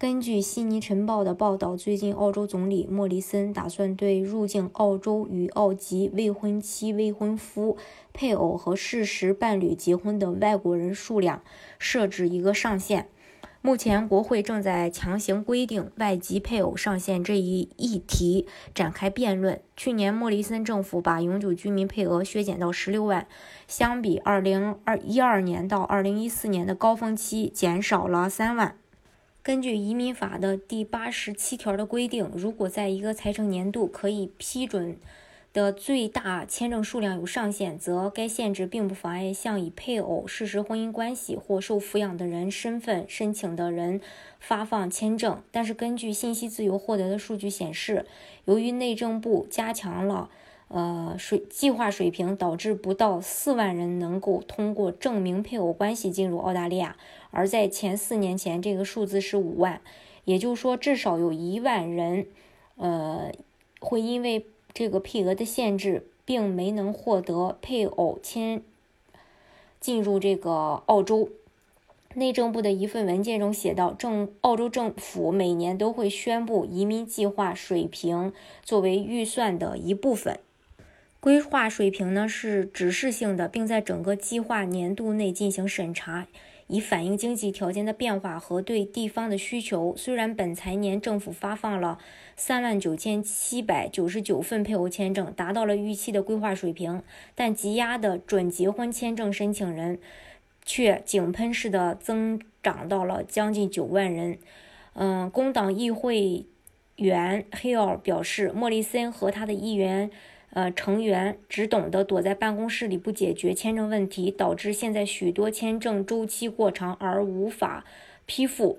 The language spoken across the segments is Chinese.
根据悉尼晨报的报道，最近澳洲总理莫里森打算对入境澳洲与澳籍未婚妻、未婚夫、配偶和事实伴侣结婚的外国人数量设置一个上限。目前，国会正在强行规定外籍配偶上限这一议题展开辩论。去年，莫里森政府把永久居民配额削减到十六万，相比二零二一二年到二零一四年的高峰期，减少了三万。根据移民法的第八十七条的规定，如果在一个财政年度可以批准的最大签证数量有上限，则该限制并不妨碍向以配偶、事实婚姻关系或受抚养的人身份申请的人发放签证。但是，根据信息自由获得的数据显示，由于内政部加强了。呃，水计划水平导致不到四万人能够通过证明配偶关系进入澳大利亚，而在前四年前，这个数字是五万，也就是说，至少有一万人，呃，会因为这个配额的限制，并没能获得配偶签进入这个澳洲。内政部的一份文件中写道，政澳洲政府每年都会宣布移民计划水平作为预算的一部分。规划水平呢是指示性的，并在整个计划年度内进行审查，以反映经济条件的变化和对地方的需求。虽然本财年政府发放了三万九千七百九十九份配偶签证，达到了预期的规划水平，但积压的准结婚签证申请人却井喷式的增长到了将近九万人。嗯，工党议会员 Hill 表示，莫里森和他的议员。呃，成员只懂得躲在办公室里不解决签证问题，导致现在许多签证周期过长而无法批复。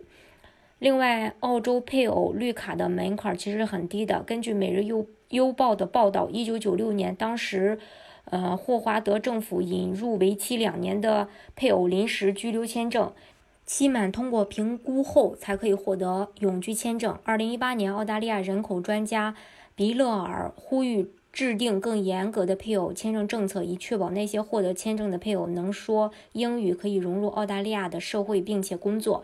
另外，澳洲配偶绿卡的门槛其实很低的。根据《每日邮邮报》的报道，一九九六年，当时，呃，霍华德政府引入为期两年的配偶临时居留签证，期满通过评估后才可以获得永居签证。二零一八年，澳大利亚人口专家比勒尔呼吁。制定更严格的配偶签证政策，以确保那些获得签证的配偶能说英语，可以融入澳大利亚的社会，并且工作。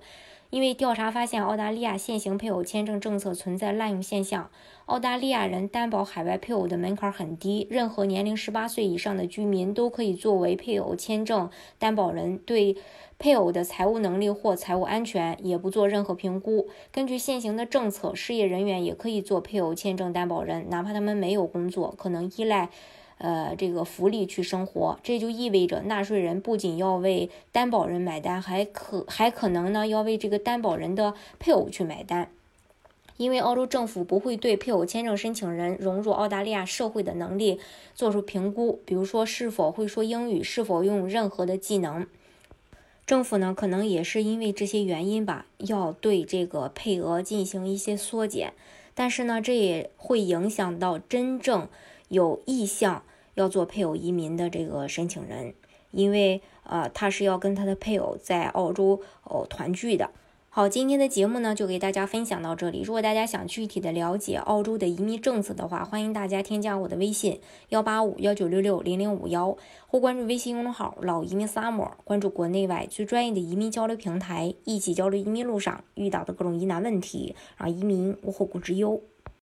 因为调查发现，澳大利亚现行配偶签证政策存在滥用现象。澳大利亚人担保海外配偶的门槛很低，任何年龄十八岁以上的居民都可以作为配偶签证担保人，对配偶的财务能力或财务安全也不做任何评估。根据现行的政策，失业人员也可以做配偶签证担保人，哪怕他们没有工作，可能依赖。呃，这个福利去生活，这就意味着纳税人不仅要为担保人买单，还可还可能呢要为这个担保人的配偶去买单，因为澳洲政府不会对配偶签证申请人融入澳大利亚社会的能力做出评估，比如说是否会说英语，是否拥有任何的技能。政府呢，可能也是因为这些原因吧，要对这个配额进行一些缩减，但是呢，这也会影响到真正。有意向要做配偶移民的这个申请人，因为呃他是要跟他的配偶在澳洲哦团聚的。好，今天的节目呢就给大家分享到这里。如果大家想具体的了解澳洲的移民政策的话，欢迎大家添加我的微信幺八五幺九六六零零五幺，或关注微信公众号老移民 summer，关注国内外最专业的移民交流平台，一起交流移民路上遇到的各种疑难问题，让移民无后顾之忧。